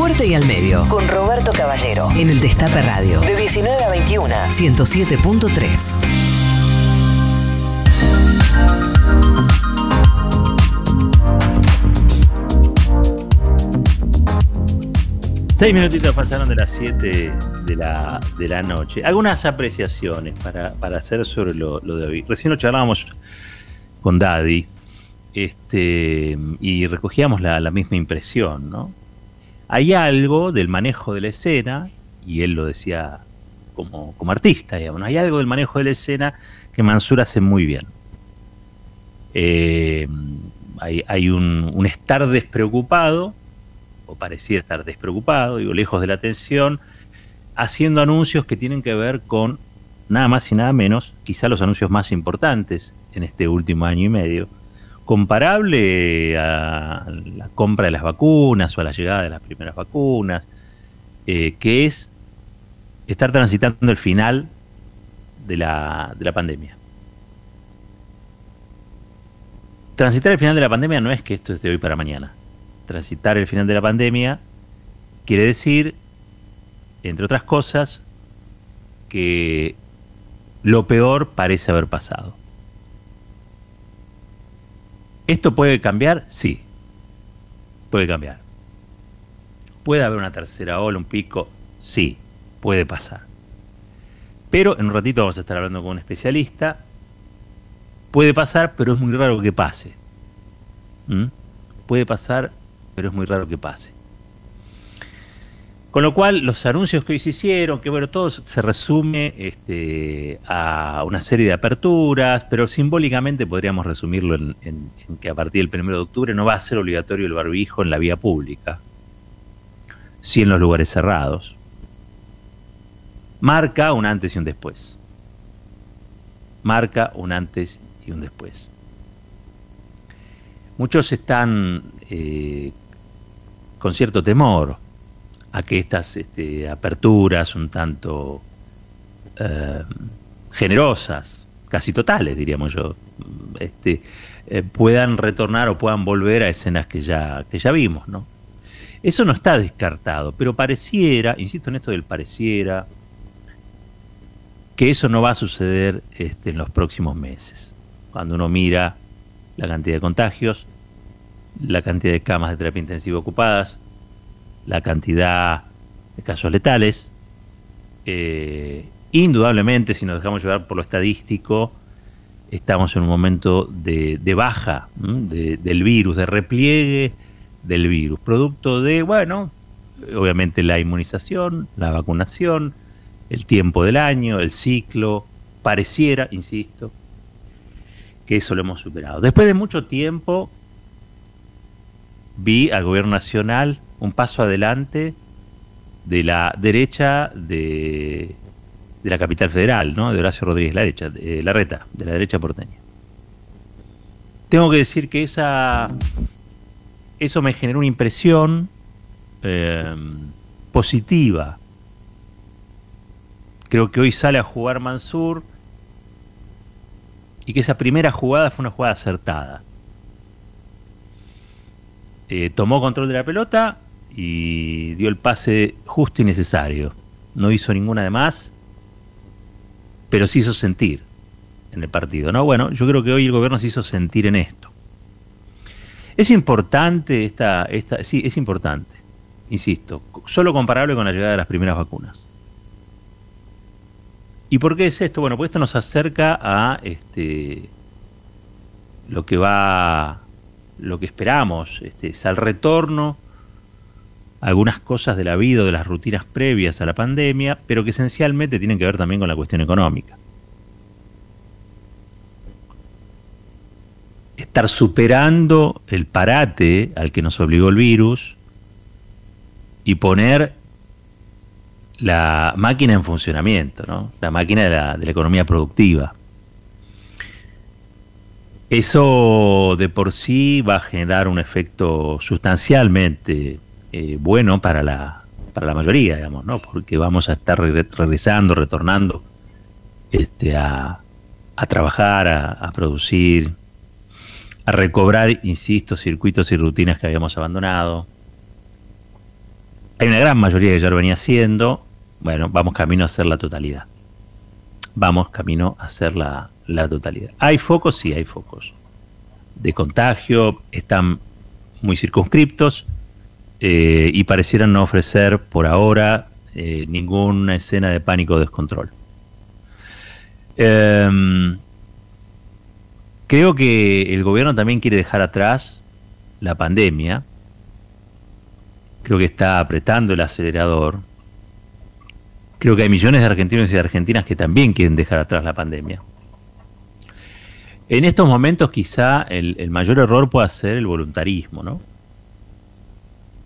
Fuerte y al medio. Con Roberto Caballero. En el Destape Radio. De 19 a 21. 107.3. Seis minutitos pasaron de las 7 de la, de la noche. Algunas apreciaciones para, hacer sobre lo, de hoy. Recién lo charlábamos con Daddy este, y recogíamos la, misma impresión, ¿no? Hay algo del manejo de la escena, y él lo decía como, como artista, hay algo del manejo de la escena que Mansur hace muy bien. Eh, hay, un, un estar despreocupado o pareciera estar despreocupado, digo, lejos de la atención, haciendo anuncios que tienen que ver con nada más y nada menos, quizá los anuncios más importantes en este último año y medio, comparable a la compra de las vacunas o a la llegada de las primeras vacunas, eh, que es estar transitando el final de la, de la pandemia. Transitar el final de la pandemia no es que esto es de hoy para mañana transitar el final de la pandemia quiere decir, entre otras cosas, que lo peor parece haber pasado. ¿Esto puede cambiar? Sí, puede cambiar. ¿Puede haber una tercera ola, un pico? Sí, puede pasar. Pero en un ratito vamos a estar hablando con un especialista. Puede pasar, pero es muy raro que pase. ¿Mm? Puede pasar, pero es muy raro que pase. Con lo cual, los anuncios que hoy se hicieron, que bueno, todo se resume este, a una serie de aperturas, pero simbólicamente podríamos resumirlo en, que a partir del 1 de octubre no va a ser obligatorio el barbijo en la vía pública, sí en los lugares cerrados. Marca un antes y un después. Marca un antes y un después. Muchos están eh, con cierto temor a que estas este, aperturas un tanto eh, generosas, casi totales, diríamos yo, este, eh, puedan retornar o puedan volver a escenas que ya, que ya vimos, ¿no? Eso no está descartado, pero pareciera, insisto en esto del pareciera, que eso no va a suceder este, en los próximos meses. Cuando uno mira la cantidad de contagios, la cantidad de camas de terapia intensiva ocupadas, la cantidad de casos letales. Eh, indudablemente, si nos dejamos llevar por lo estadístico, estamos en un momento de, baja del virus, de repliegue del virus, producto de, bueno, obviamente la inmunización, la vacunación, el tiempo del año, el ciclo, pareciera, insisto, que eso lo hemos superado. Después de mucho tiempo vi al gobierno nacional un paso adelante de la derecha de, de la capital federal, ¿no? de Horacio Rodríguez Larreta, de, Larreta, de la derecha porteña. Tengo que decir que esa, eso me generó una impresión eh, positiva. Creo que hoy sale a jugar Mansur y que esa primera jugada fue una jugada acertada. Eh, tomó control de la pelota y dio el pase justo y necesario. No hizo ninguna de más, pero se hizo sentir en el partido. ¿no? Bueno, yo creo que hoy el gobierno se hizo sentir en esto. Es importante esta, esta, sí, es importante, insisto, solo comparable con la llegada de las primeras vacunas. ¿Y por qué es esto? Bueno, pues esto nos acerca a este, lo que va lo que esperamos, este, es al retorno algunas cosas de la vida o de las rutinas previas a la pandemia, pero que esencialmente tienen que ver también con la cuestión económica. Estar superando el parate al que nos obligó el virus y poner la máquina en funcionamiento, ¿no? la máquina de la, de la economía productiva. Eso de por sí va a generar un efecto sustancialmente eh, bueno para la, para la mayoría, digamos, ¿no? Porque vamos a estar regresando, retornando este, a, trabajar, a, producir, a recobrar, insisto, circuitos y rutinas que habíamos abandonado. Hay una gran mayoría que ya lo venía haciendo. Bueno, vamos camino a hacer la totalidad. Vamos camino a hacer la, totalidad. ¿Hay focos? Sí, hay focos. De contagio, están muy circunscriptos eh, y parecieran no ofrecer por ahora eh, ninguna escena de pánico o descontrol. Em, creo que el gobierno también quiere dejar atrás la pandemia creo que está apretando el acelerador. Creo que hay millones de argentinos y de argentinas que también quieren dejar atrás la pandemia. En estos momentos quizá el, mayor error pueda ser el voluntarismo, ¿no?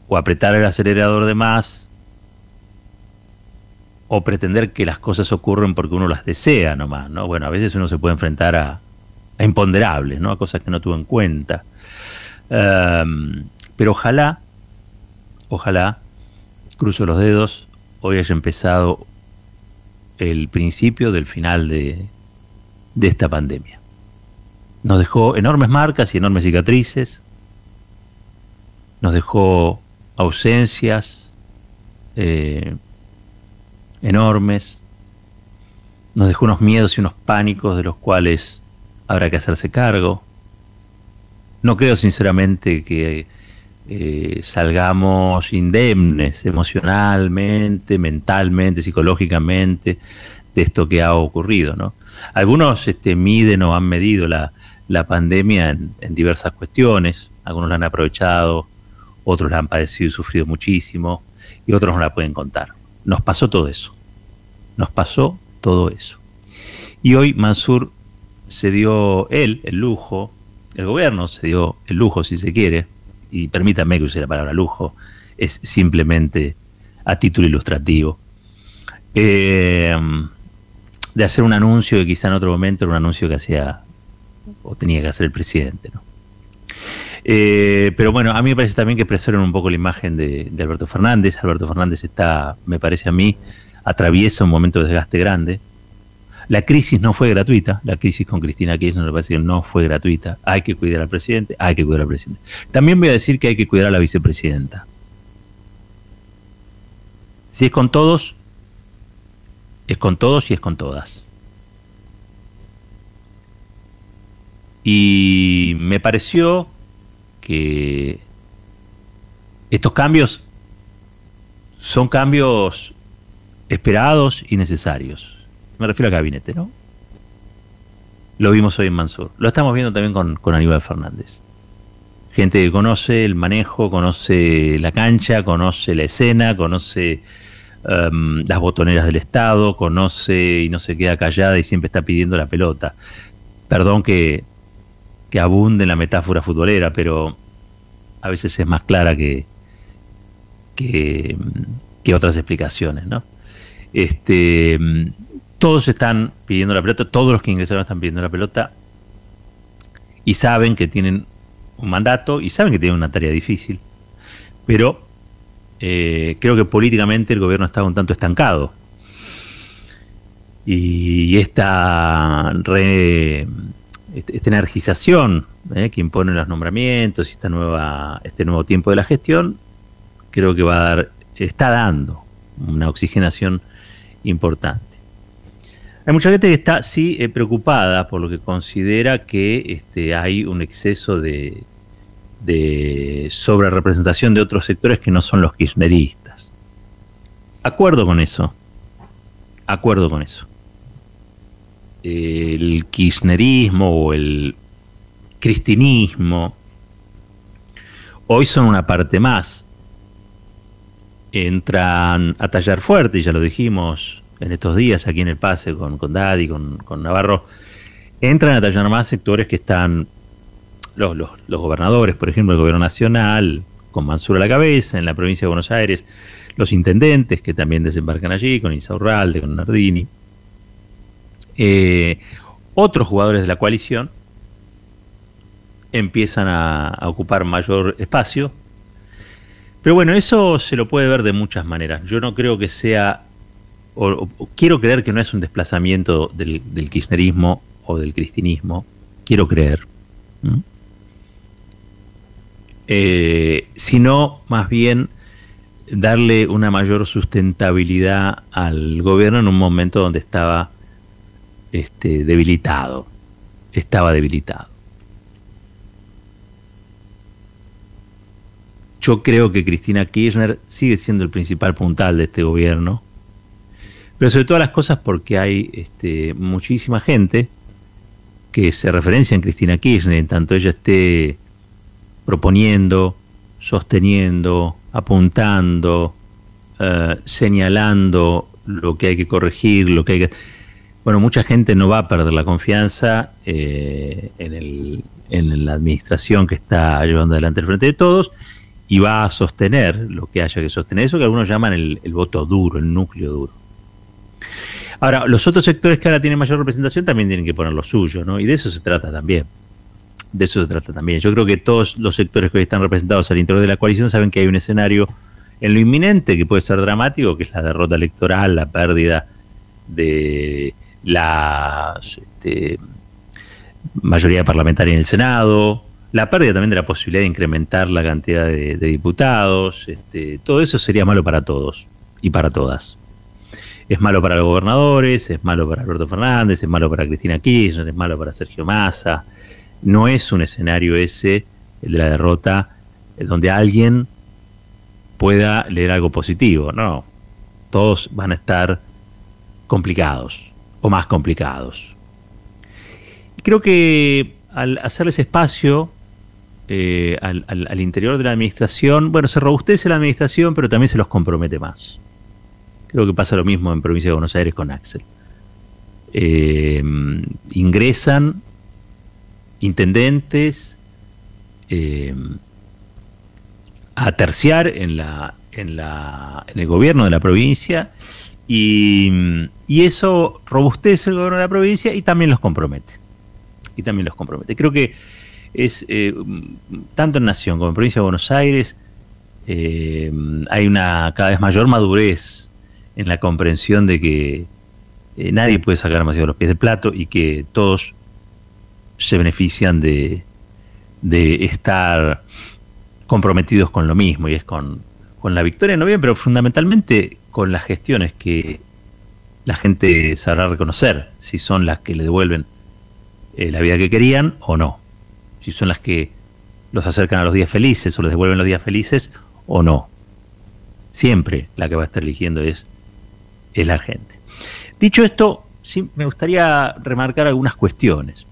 O apretar el acelerador de más, o pretender que las cosas ocurren porque uno las desea nomás, ¿no? Bueno, a veces uno se puede enfrentar a, imponderables, ¿no? A cosas que no tuvo en cuenta. Em, pero ojalá Ojalá, cruzo los dedos, hoy haya empezado el principio del final de, esta pandemia. Nos dejó enormes marcas y enormes cicatrices, nos dejó ausencias eh, enormes, nos dejó unos miedos y unos pánicos de los cuales habrá que hacerse cargo. No creo sinceramente que eh, salgamos indemnes emocionalmente, mentalmente, psicológicamente de esto que ha ocurrido. ¿no? Algunos este, miden o han medido la, pandemia en, diversas cuestiones, algunos la han aprovechado, otros la han padecido y sufrido muchísimo, y otros no la pueden contar. Nos pasó todo eso, nos pasó todo eso. Y hoy Mansur se dio él el lujo, el gobierno se dio el lujo, si se quiere, y permítanme que use la palabra lujo, es simplemente a título ilustrativo, eh, de hacer un anuncio que quizá en otro momento era un anuncio que hacía o tenía que hacer el presidente. Eh, pero bueno, a mí me parece también que expresaron un poco la imagen de, Alberto Fernández. Alberto Fernández está, me parece a mí, atraviesa un momento de desgaste grande. La crisis no fue gratuita, la crisis con Cristina Kirchner no fue gratuita. Hay que cuidar al presidente, hay que cuidar al presidente. También voy a decir que hay que cuidar a la vicepresidenta. Si es con todos, es con todos y es con todas. Y me pareció que estos cambios son cambios esperados y necesarios. Me refiero al gabinete, ¿no? Lo vimos hoy en Mansur. Lo estamos viendo también con, Aníbal Fernández. Gente que conoce el manejo, conoce la cancha, conoce la escena, conoce um, las botoneras del Estado, conoce y no se queda callada y siempre está pidiendo la pelota. Perdón que, que abunde en la metáfora futbolera, pero a veces es más clara que, que, otras explicaciones, ¿no? Este, todos están pidiendo la pelota, todos los que ingresaron están pidiendo la pelota y saben que tienen un mandato y saben que tienen una tarea difícil, pero eh, creo que políticamente el gobierno está un tanto estancado. Y esta, esta energización eh, que impone los nombramientos y esta nueva, este nuevo tiempo de la gestión, creo que va a dar, está dando una oxigenación importante. Hay mucha gente que está, sí, eh, preocupada por lo que considera que este, hay un exceso de, de sobre representación de otros sectores que no son los kirchneristas. Acuerdo con eso. Acuerdo con eso. El kirchnerismo o el cristinismo hoy son una parte más. Entran a tallar fuerte, ya lo dijimos en estos días aquí en el pase con, con Daddy, con, con Navarro, entran a tallar más sectores que están los, los, gobernadores, por ejemplo, el gobierno nacional, con Mansur a la cabeza, en la provincia de Buenos Aires, los intendentes que también desembarcan allí, con Isaurralde, con Nardini, eh, otros jugadores de la coalición empiezan a, ocupar mayor espacio. Pero bueno, eso se lo puede ver de muchas maneras. Yo no creo que sea quiero creer que no es un desplazamiento del, kirchnerismo o del cristinismo, quiero creer, eh, sino más bien darle una mayor sustentabilidad al gobierno en un momento donde estaba este, debilitado. Estaba debilitado. Yo creo que Cristina Kirchner sigue siendo el principal puntal de este gobierno, pero sobre todas las cosas porque hay este, muchísima gente que se referencia en Cristina Kirchner, en tanto ella esté proponiendo, sosteniendo, apuntando, eh, señalando lo que hay que corregir, lo que hay que... Bueno, mucha gente no va a perder la confianza eh, en, la administración que está llevando adelante el frente de todos y va a sostener lo que haya que sostener, eso que algunos llaman el, el voto duro, el núcleo duro. Ahora, los otros sectores que ahora tienen mayor representación también tienen que poner lo suyo, ¿no? Y de eso se trata también. De eso se trata también. Yo creo que todos los sectores que hoy están representados al interior de la coalición saben que hay un escenario en lo inminente que puede ser dramático, que es la derrota electoral, la pérdida de la este, mayoría parlamentaria en el Senado, la pérdida también de la posibilidad de incrementar la cantidad de, diputados, este, todo eso sería malo para todos y para todas es malo para los gobernadores, es malo para Alberto Fernández, es malo para Cristina Kirchner, es malo para Sergio Massa. No es un escenario ese, el de la derrota, donde alguien pueda leer algo positivo. No, todos van a estar complicados o más complicados. creo que al hacerles espacio eh, al, interior de la administración, bueno, se robustece la administración, pero también se los compromete más. Creo que pasa lo mismo en provincia de Buenos Aires con Axel. Eh, ingresan intendentes eh, a terciar en, la, en, la, en el gobierno de la provincia y, eso robustece el gobierno de la provincia y también los compromete. Y también los compromete. Creo que es eh, tanto en Nación como en provincia de Buenos Aires hay una cada vez mayor madurez en la comprensión de que eh, nadie puede sacar demasiado los pies del plato y que todos se benefician de, de estar comprometidos con lo mismo y es con, con la victoria no bien, pero fundamentalmente con las gestiones que la gente sabrá reconocer si son las que le devuelven eh, la vida que querían o no, si son las que los acercan a los días felices o les devuelven los días felices o no. Siempre la que va a estar eligiendo es es la gente. Dicho esto, sí me gustaría remarcar algunas cuestiones.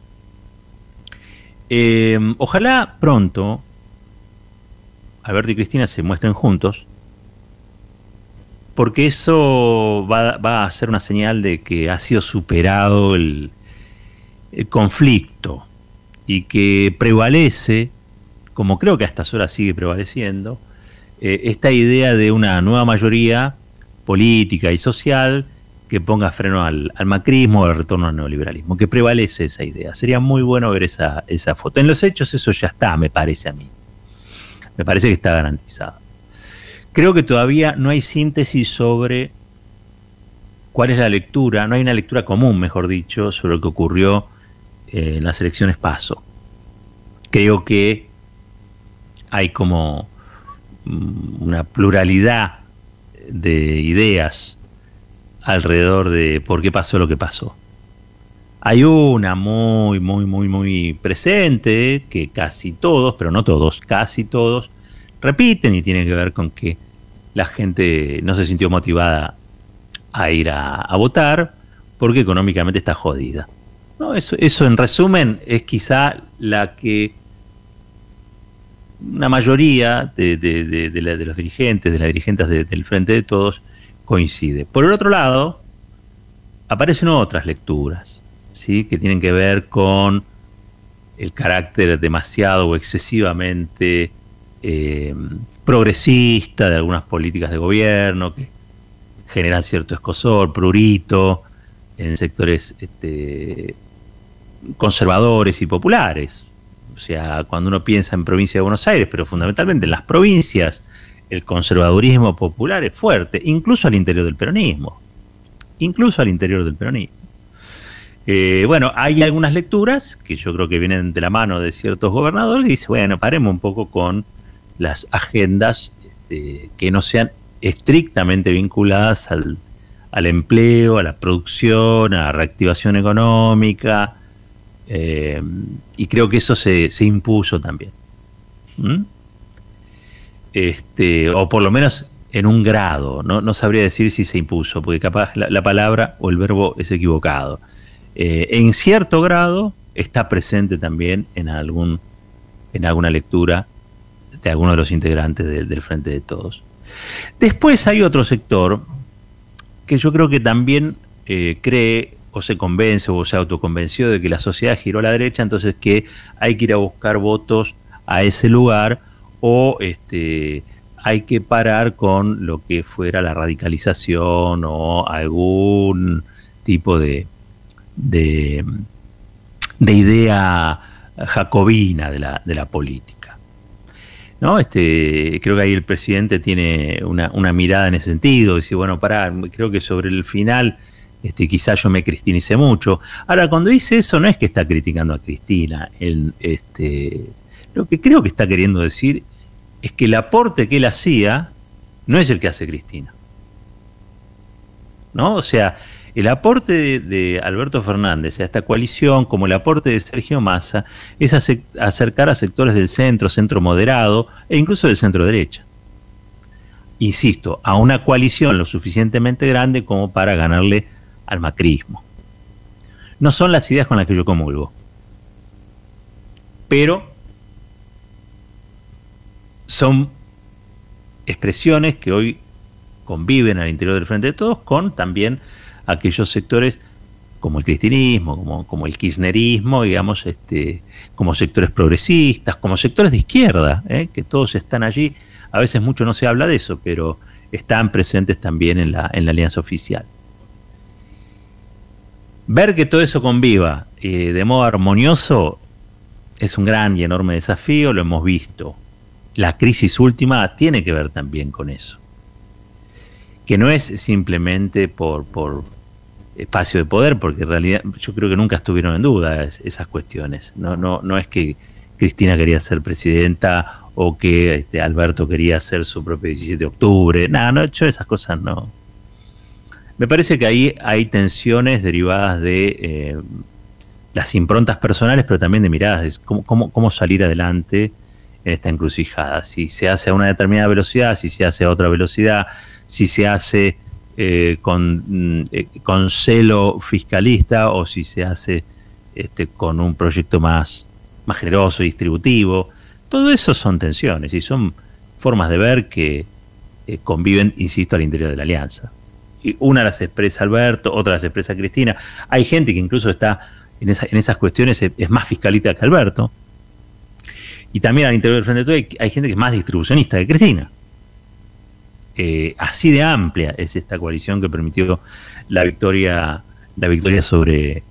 Eh, ojalá pronto Alberto y Cristina se muestren juntos, porque eso va, a ser una señal de que ha sido superado el, conflicto y que prevalece, como creo que a estas horas sigue prevaleciendo, eh, esta idea de una nueva mayoría política y social que ponga freno al, macrismo o al retorno al neoliberalismo, que prevalece esa idea. Sería muy bueno ver esa, esa foto. En los hechos eso ya está, me parece a mí. Me parece que está garantizado. Creo que todavía no hay síntesis sobre cuál es la lectura, no hay una lectura común, mejor dicho, sobre lo que ocurrió eh, en las elecciones PASO. Creo que hay como mm, una pluralidad de ideas alrededor de por qué pasó lo que pasó. Hay una muy, muy, muy, muy presente que casi todos, pero no todos, casi todos, repiten y tiene que ver con que la gente no se sintió motivada a ir a, votar porque económicamente está jodida. ¿No? Eso, eso en resumen es quizá la que una mayoría de, los dirigentes, de las dirigentes del Frente de Todos, coincide. Por el otro lado, aparecen otras lecturas, ¿sí? que tienen que ver con el carácter demasiado o excesivamente eh, progresista de algunas políticas de gobierno que generan cierto escosor, prurito en sectores este, conservadores y populares. O sea, cuando uno piensa en provincia de Buenos Aires, pero fundamentalmente en las provincias, el conservadurismo popular es fuerte, incluso al interior del peronismo. Incluso al interior del peronismo. Eh, bueno, hay algunas lecturas que yo creo que vienen de la mano de ciertos gobernadores que dicen, bueno, paremos un poco con las agendas este, que no sean estrictamente vinculadas al, empleo, a la producción, a la reactivación económica, eh, y creo que eso se, impuso también. Este, o por lo menos en un grado, no, sabría decir si se impuso, porque capaz la, palabra o el verbo es equivocado. Eh, en cierto grado está presente también en, algún, en alguna lectura de alguno de los integrantes del Frente de Todos. Después hay otro sector que yo creo que también eh, cree o se convence o se autoconvenció de que la sociedad giró a la derecha, entonces que hay que ir a buscar votos a ese lugar o este, hay que parar con lo que fuera la radicalización o algún tipo de, de, idea jacobina de la, de la política. ¿No? Este, creo que ahí el presidente tiene una, mirada en ese sentido, dice, bueno, pará, creo que sobre el final este, quizás yo me cristinicé mucho. Ahora, cuando dice eso, no es que está criticando a Cristina. este, lo que creo que está queriendo decir es que el aporte que él hacía no es el que hace Cristina. ¿No? O sea, el aporte de, Alberto Fernández a esta coalición, como el aporte de Sergio Massa, es acercar a sectores del centro, centro moderado e incluso del centro derecha. Insisto, a una coalición lo suficientemente grande como para ganarle al macrismo. No son las ideas con las que yo comulgo. Pero son expresiones que hoy conviven al interior del Frente de Todos con también aquellos sectores como el cristianismo, como, el kirchnerismo, digamos, este, como sectores progresistas, como sectores de izquierda, ¿eh? que todos están allí. A veces mucho no se habla de eso, pero están presentes también en la, en la alianza oficial. Ver que todo eso conviva eh, de modo armonioso es un gran y enorme desafío, lo hemos visto la crisis última tiene que ver también con eso. Que no es simplemente por, por espacio de poder, porque en realidad yo creo que nunca estuvieron en duda esas cuestiones. No, no, no es que Cristina quería ser presidenta o que este, Alberto quería ser su propio 17 de octubre. Nada, no, yo esas cosas no. Me parece que ahí hay tensiones derivadas de eh, las improntas personales, pero también de miradas de cómo, cómo, cómo salir adelante en esta encrucijada. Si se hace a una determinada velocidad, si se hace a otra velocidad, si se hace eh, con, mm, eh, con, celo fiscalista o si se hace este, con un proyecto más, generoso y distributivo. Todo eso son tensiones y son formas de ver que eh, conviven, insisto, al interior de la alianza. Y una las expresa Alberto, otra las expresa Cristina. Hay gente que incluso está en, esas cuestiones, es más fiscalista que Alberto y también al interior del Frente de Todos hay, gente que es más distribucionista que Cristina. Eh, así de amplia es esta coalición que permitió la victoria, la victoria sobre,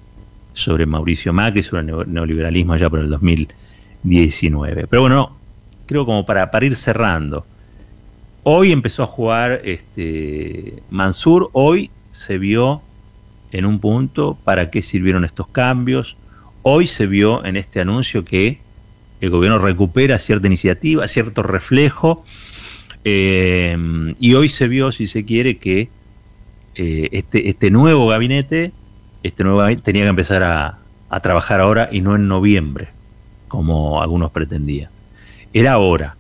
sobre Mauricio Macri, sobre el neoliberalismo allá por el 2019. Pero bueno, creo como para, para ir cerrando. Hoy empezó a jugar este, Mansur, hoy se vio en un punto para qué sirvieron estos cambios. Hoy se vio en este anuncio que el gobierno recupera cierta iniciativa, cierto reflejo, eh, y hoy se vio, si se quiere, que eh, este, este nuevo gabinete, este nuevo tenía que empezar a, trabajar ahora y no en noviembre, como algunos pretendían. Era ahora.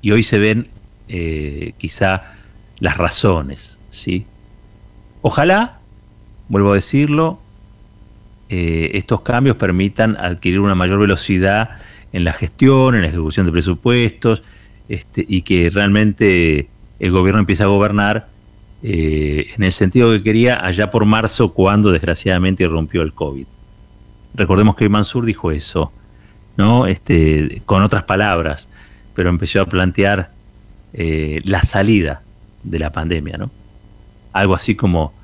Y hoy se ven eh, quizá las razones, ¿sí? Ojalá, vuelvo a decirlo, estos cambios permitan adquirir una mayor velocidad en la gestión, en la ejecución de presupuestos, este, y que realmente el gobierno empiece a gobernar eh, en el sentido que quería allá por marzo, cuando desgraciadamente rompió el COVID. Recordemos que Mansur dijo eso, ¿no? Este, con otras palabras, pero empezó a plantear eh, la salida de la pandemia, ¿no? Algo así como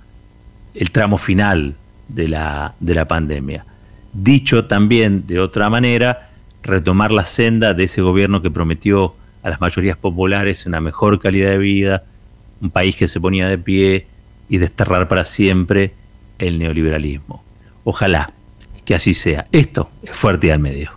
el tramo final de la, de la pandemia. Dicho también de otra manera, retomar la senda de ese gobierno que prometió a las mayorías populares una mejor calidad de vida, un país que se ponía de pie y desterrar para siempre el neoliberalismo. Ojalá que así sea. Esto es fuerte al medio.